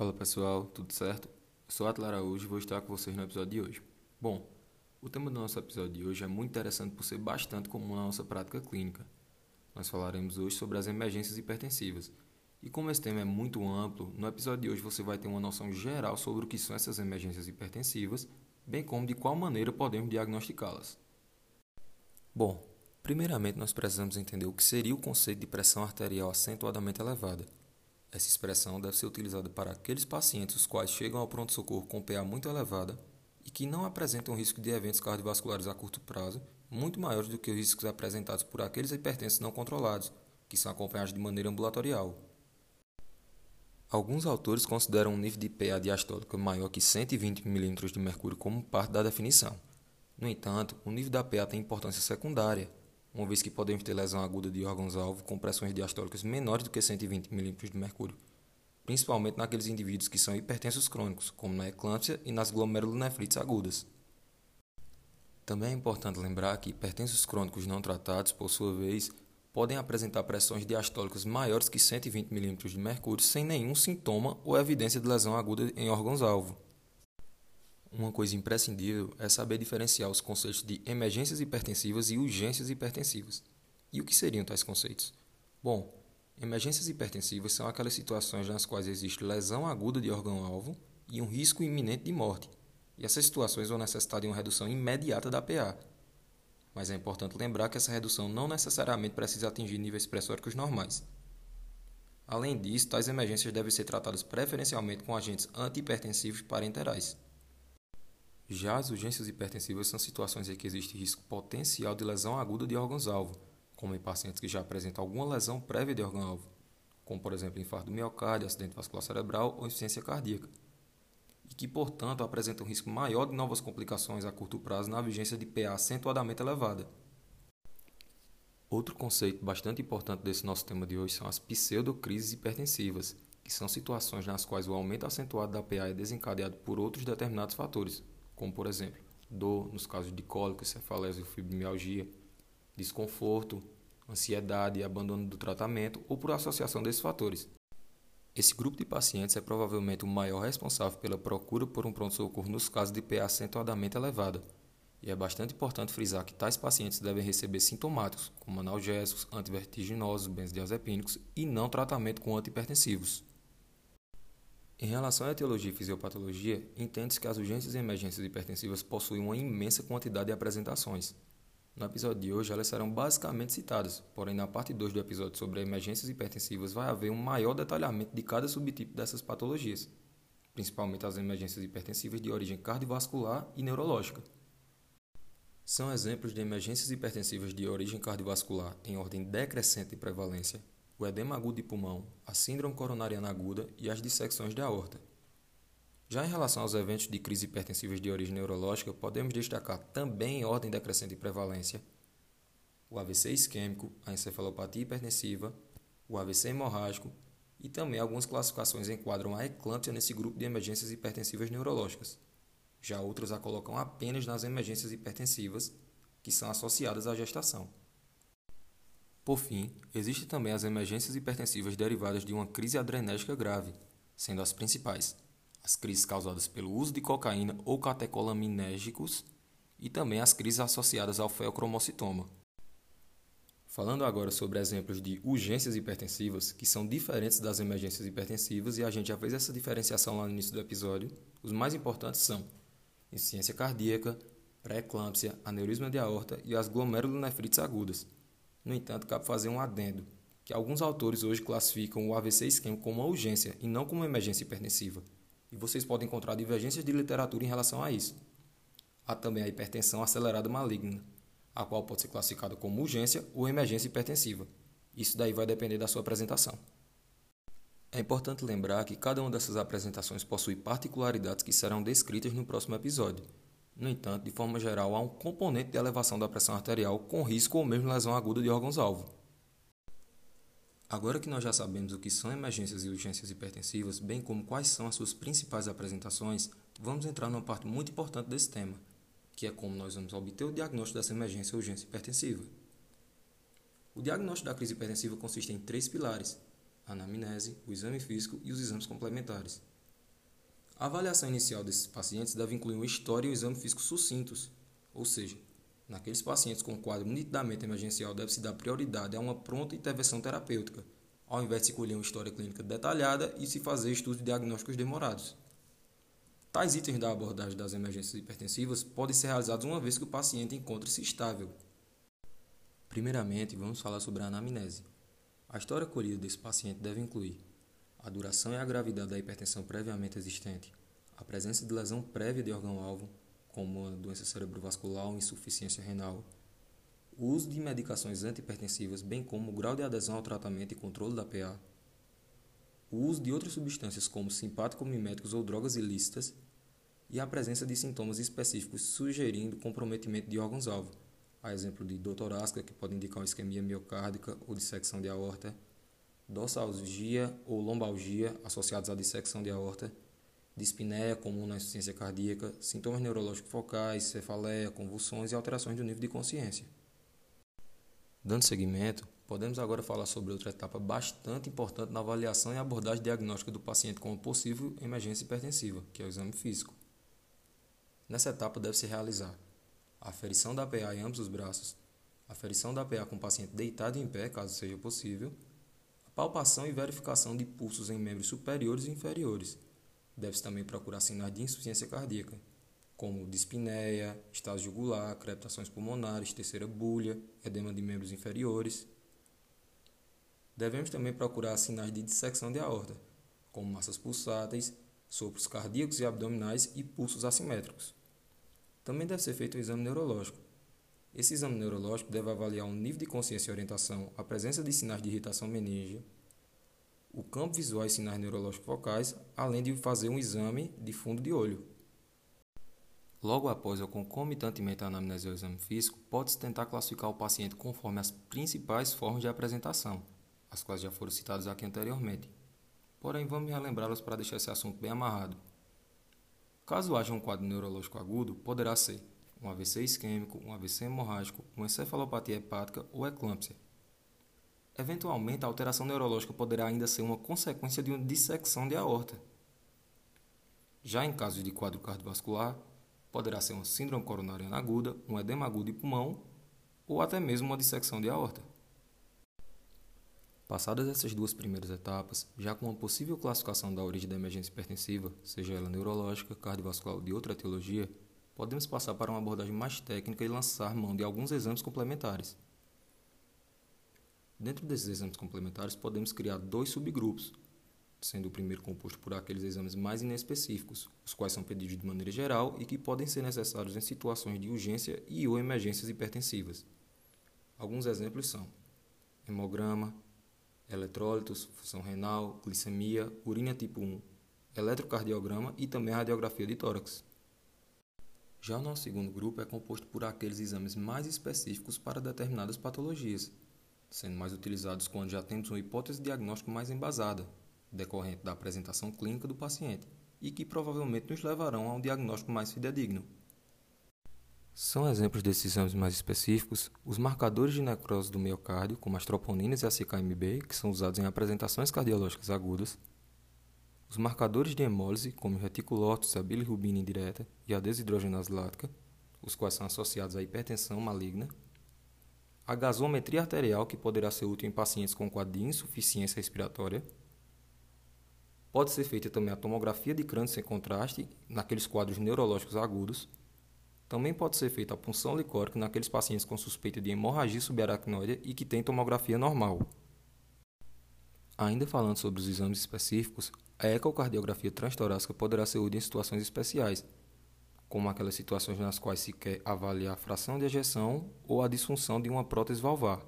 Fala pessoal, tudo certo? Eu sou Atla Araújo e vou estar com vocês no episódio de hoje. Bom, o tema do nosso episódio de hoje é muito interessante por ser bastante comum na nossa prática clínica. Nós falaremos hoje sobre as emergências hipertensivas. E como esse tema é muito amplo, no episódio de hoje você vai ter uma noção geral sobre o que são essas emergências hipertensivas, bem como de qual maneira podemos diagnosticá-las. Bom, primeiramente nós precisamos entender o que seria o conceito de pressão arterial acentuadamente elevada. Essa expressão deve ser utilizada para aqueles pacientes os quais chegam ao pronto-socorro com PA muito elevada e que não apresentam risco de eventos cardiovasculares a curto prazo muito maiores do que os riscos apresentados por aqueles hipertensos não controlados, que são acompanhados de maneira ambulatorial. Alguns autores consideram um nível de PA diastólica maior que 120 mm de mercúrio como parte da definição. No entanto, o nível da PA tem importância secundária, uma vez que podemos ter lesão aguda de órgãos-alvo com pressões diastólicas menores do que 120 mm de mercúrio, principalmente naqueles indivíduos que são hipertensos crônicos, como na eclâmpsia e nas glomerulonefrites agudas. Também é importante lembrar que hipertensos crônicos não tratados, por sua vez, podem apresentar pressões diastólicas maiores que 120 mm de mercúrio sem nenhum sintoma ou evidência de lesão aguda em órgãos-alvo. Uma coisa imprescindível é saber diferenciar os conceitos de emergências hipertensivas e urgências hipertensivas. E o que seriam tais conceitos? Bom, emergências hipertensivas são aquelas situações nas quais existe lesão aguda de órgão-alvo e um risco iminente de morte. E essas situações vão necessitar de uma redução imediata da PA. Mas é importante lembrar que essa redução não necessariamente precisa atingir níveis pressóricos normais. Além disso, tais emergências devem ser tratadas preferencialmente com agentes antihipertensivos parenterais. Já as urgências hipertensivas são situações em que existe risco potencial de lesão aguda de órgãos-alvo, como em pacientes que já apresentam alguma lesão prévia de órgão-alvo, como por exemplo infarto do miocárdio, acidente vascular cerebral ou insuficiência cardíaca, e que, portanto, apresentam um risco maior de novas complicações a curto prazo na vigência de PA acentuadamente elevada. Outro conceito bastante importante desse nosso tema de hoje são as pseudocrises hipertensivas, que são situações nas quais o aumento acentuado da PA é desencadeado por outros determinados fatores, como por exemplo, dor nos casos de cólica, cefaleia ou fibromialgia, desconforto, ansiedade e abandono do tratamento ou por associação desses fatores. Esse grupo de pacientes é provavelmente o maior responsável pela procura por um pronto-socorro nos casos de PA acentuadamente elevada, e é bastante importante frisar que tais pacientes devem receber sintomáticos, como analgésicos, antivertiginosos, benzodiazepínicos e não tratamento com antihipertensivos. Em relação à etiologia e fisiopatologia, entende-se que as urgências e emergências hipertensivas possuem uma imensa quantidade de apresentações, no episódio de hoje, elas serão basicamente citadas, porém, na parte 2 do episódio sobre emergências hipertensivas, vai haver um maior detalhamento de cada subtipo dessas patologias, principalmente as emergências hipertensivas de origem cardiovascular e neurológica. São exemplos de emergências hipertensivas de origem cardiovascular em ordem decrescente de prevalência o edema agudo de pulmão, a síndrome coronariana aguda e as dissecções de aorta. Já em relação aos eventos de crise hipertensivas de origem neurológica, podemos destacar também em ordem decrescente de prevalência o AVC isquêmico, a encefalopatia hipertensiva, o AVC hemorrágico e também algumas classificações enquadram a eclâmpsia nesse grupo de emergências hipertensivas neurológicas. Já outras a colocam apenas nas emergências hipertensivas, que são associadas à gestação. Por fim, existem também as emergências hipertensivas derivadas de uma crise adrenérgica grave, sendo as principais as crises causadas pelo uso de cocaína ou catecolaminérgicos e também as crises associadas ao feocromocitoma. Falando agora sobre exemplos de urgências hipertensivas, que são diferentes das emergências hipertensivas, e a gente já fez essa diferenciação lá no início do episódio, os mais importantes são insuficiência cardíaca, pré-eclâmpsia, aneurisma de aorta e as glomerulonefrites agudas. No entanto, cabe fazer um adendo, que alguns autores hoje classificam o AVC isquêmico como uma urgência e não como uma emergência hipertensiva e vocês podem encontrar divergências de literatura em relação a isso. Há também a hipertensão acelerada maligna, a qual pode ser classificada como urgência ou emergência hipertensiva. Isso daí vai depender da sua apresentação. É importante lembrar que cada uma dessas apresentações possui particularidades que serão descritas no próximo episódio. No entanto, de forma geral, há um componente de elevação da pressão arterial com risco ou mesmo lesão aguda de órgãos-alvo. Agora que nós já sabemos o que são emergências e urgências hipertensivas, bem como quais são as suas principais apresentações, vamos entrar numa parte muito importante desse tema, que é como nós vamos obter o diagnóstico dessa emergência ou urgência hipertensiva. O diagnóstico da crise hipertensiva consiste em três pilares: a anamnese, o exame físico e os exames complementares. A avaliação inicial desses pacientes deve incluir uma história e um exame físico sucintos, ou seja, naqueles pacientes com quadro nitidamente emergencial deve-se dar prioridade a uma pronta intervenção terapêutica, ao invés de se colher uma história clínica detalhada e se fazer estudos diagnósticos demorados. Tais itens da abordagem das emergências hipertensivas podem ser realizados uma vez que o paciente encontre-se estável. Primeiramente, vamos falar sobre a anamnese. A história colhida desse paciente deve incluir a duração e a gravidade da hipertensão previamente existente, a presença de lesão prévia de órgão-alvo, como uma doença cerebrovascular ou insuficiência renal, o uso de medicações antihipertensivas, bem como o grau de adesão ao tratamento e controle da PA, o uso de outras substâncias como simpático-miméticos ou drogas ilícitas e a presença de sintomas específicos sugerindo comprometimento de órgãos-alvo, a exemplo de dor torácica, que pode indicar uma isquemia miocárdica ou dissecção de aorta, dorsalgia ou lombalgia associados à dissecção de aorta, dispneia comum na insuficiência cardíaca, sintomas neurológicos focais, cefaleia, convulsões e alterações do nível de consciência. Dando seguimento, Podemos agora falar sobre outra etapa bastante importante na avaliação e abordagem diagnóstica do paciente com possível emergência hipertensiva, que é o exame físico. Nessa etapa deve-se realizar a aferição da PA em ambos os braços, a aferição da PA com o paciente deitado em pé, caso seja possível, palpação e verificação de pulsos em membros superiores e inferiores. Deve-se também procurar sinais de insuficiência cardíaca, como dispneia, estado jugular, crepitações pulmonares, terceira bulha, edema de membros inferiores. Devemos também procurar sinais de dissecção de aorta, como massas pulsáteis, sopros cardíacos e abdominais e pulsos assimétricos. Também deve ser feito o exame neurológico. Esse exame neurológico deve avaliar o nível de consciência e orientação, a presença de sinais de irritação meníngea, o campo visual e sinais neurológicos focais, além de fazer um exame de fundo de olho. Logo após ou concomitantemente à anamnese ou exame físico, pode-se tentar classificar o paciente conforme as principais formas de apresentação as quais já foram citadas aqui anteriormente. Porém, vamos relembrá-las para deixar esse assunto bem amarrado. Caso haja um quadro neurológico agudo, poderá ser um AVC isquêmico, um AVC hemorrágico, uma encefalopatia hepática ou eclâmpsia. Eventualmente, a alteração neurológica poderá ainda ser uma consequência de uma dissecção de aorta. Já em casos de quadro cardiovascular, poderá ser uma síndrome coronariana aguda, um edema agudo de pulmão ou até mesmo uma dissecção de aorta. Passadas essas duas primeiras etapas, já com uma possível classificação da origem da emergência hipertensiva, seja ela neurológica, cardiovascular ou de outra etiologia, podemos passar para uma abordagem mais técnica e lançar mão de alguns exames complementares. Dentro desses exames complementares, podemos criar dois subgrupos, sendo o primeiro composto por aqueles exames mais inespecíficos, os quais são pedidos de maneira geral e que podem ser necessários em situações de urgência e ou emergências hipertensivas. Alguns exemplos são hemograma, eletrólitos, função renal, glicemia, urina tipo 1, eletrocardiograma e também radiografia de tórax. Já o nosso segundo grupo é composto por aqueles exames mais específicos para determinadas patologias, sendo mais utilizados quando já temos uma hipótese diagnóstica mais embasada, decorrente da apresentação clínica do paciente, e que provavelmente nos levarão a um diagnóstico mais fidedigno. São exemplos desses exames mais específicos os marcadores de necrose do miocárdio, como as troponinas e a CKMB, que são usados em apresentações cardiológicas agudas, os marcadores de hemólise, como o reticulócitos, a bilirrubina indireta e a desidrogenase lática, os quais são associados à hipertensão maligna, a gasometria arterial, que poderá ser útil em pacientes com quadro de insuficiência respiratória, pode ser feita também a tomografia de crânio sem contraste naqueles quadros neurológicos agudos, também pode ser feita a punção licórica naqueles pacientes com suspeita de hemorragia subaracnoide e que têm tomografia normal. Ainda falando sobre os exames específicos, a ecocardiografia transtorácica poderá ser útil em situações especiais, como aquelas situações nas quais se quer avaliar a fração de ejeção ou a disfunção de uma prótese valvar.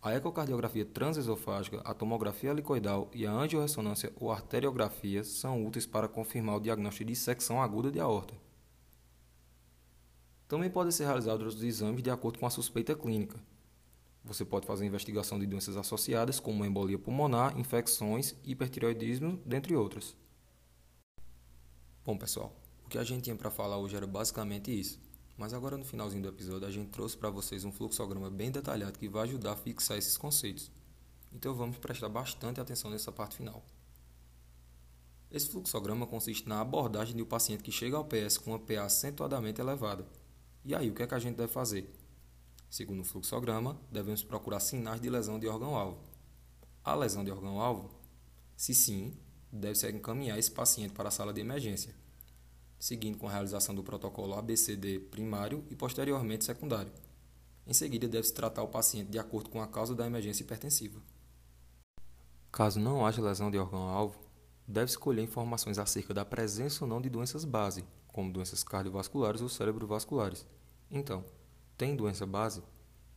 A ecocardiografia transesofágica, a tomografia helicoidal e a angiorressonância ou arteriografia são úteis para confirmar o diagnóstico de dissecção aguda de aorta. Também podem ser realizados outros exames de acordo com a suspeita clínica. Você pode fazer investigação de doenças associadas, como embolia pulmonar, infecções, hipertireoidismo, dentre outras. Bom, pessoal, o que a gente tinha para falar hoje era basicamente isso. Mas agora no finalzinho do episódio a gente trouxe para vocês um fluxograma bem detalhado que vai ajudar a fixar esses conceitos. Então vamos prestar bastante atenção nessa parte final. Esse fluxograma consiste na abordagem de um paciente que chega ao PS com uma PA acentuadamente elevada. E aí, o que é que a gente deve fazer? Segundo o fluxograma, devemos procurar sinais de lesão de órgão-alvo. A lesão de órgão-alvo? Se sim, deve-se encaminhar esse paciente para a sala de emergência, seguindo com a realização do protocolo ABCD primário e posteriormente secundário. Em seguida, deve-se tratar o paciente de acordo com a causa da emergência hipertensiva. Caso não haja lesão de órgão-alvo, deve-se colher informações acerca da presença ou não de doenças base, como doenças cardiovasculares ou cerebrovasculares. Então, tem doença base?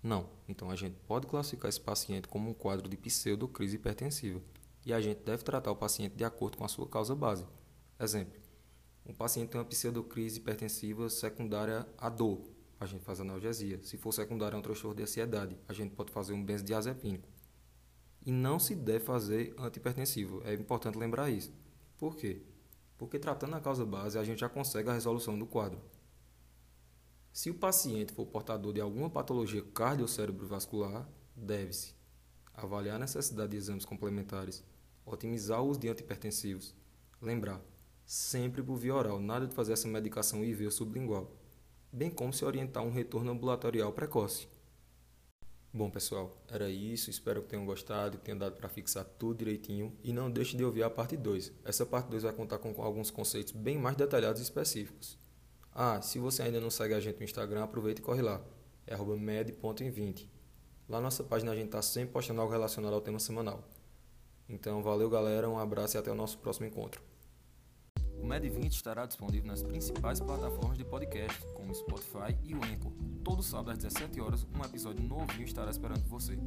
Não. Então a gente pode classificar esse paciente como um quadro de pseudocrise hipertensiva e a gente deve tratar o paciente de acordo com a sua causa base. Exemplo: um paciente tem uma pseudocrise hipertensiva secundária à dor, a gente faz analgesia. Se for secundária a um transtorno de ansiedade, a gente pode fazer um benzodiazepínico. E não se deve fazer antihipertensivo. É importante lembrar isso. Por quê? Porque tratando a causa base, a gente já consegue a resolução do quadro. Se o paciente for portador de alguma patologia cardiocérebrovascular, deve-se avaliar a necessidade de exames complementares, otimizar o uso de antihipertensivos. Lembrar, sempre por via oral, nada de fazer essa medicação IV ou sublingual, bem como se orientar um retorno ambulatorial precoce. Bom, pessoal, era isso. Espero que tenham gostado, que tenham dado para fixar tudo direitinho. E não deixe de ouvir a parte 2. Essa parte 2 vai contar com alguns conceitos bem mais detalhados e específicos. Ah, se você ainda não segue a gente no Instagram, aproveita e corre lá. É med.em20. Lá na nossa página a gente está sempre postando algo relacionado ao tema semanal. Então, valeu galera, um abraço e até o nosso próximo encontro. O Med20 estará disponível nas principais plataformas de podcast, como Spotify e o Anchor. Todo sábado às 17 horas, um episódio novinho estará esperando você.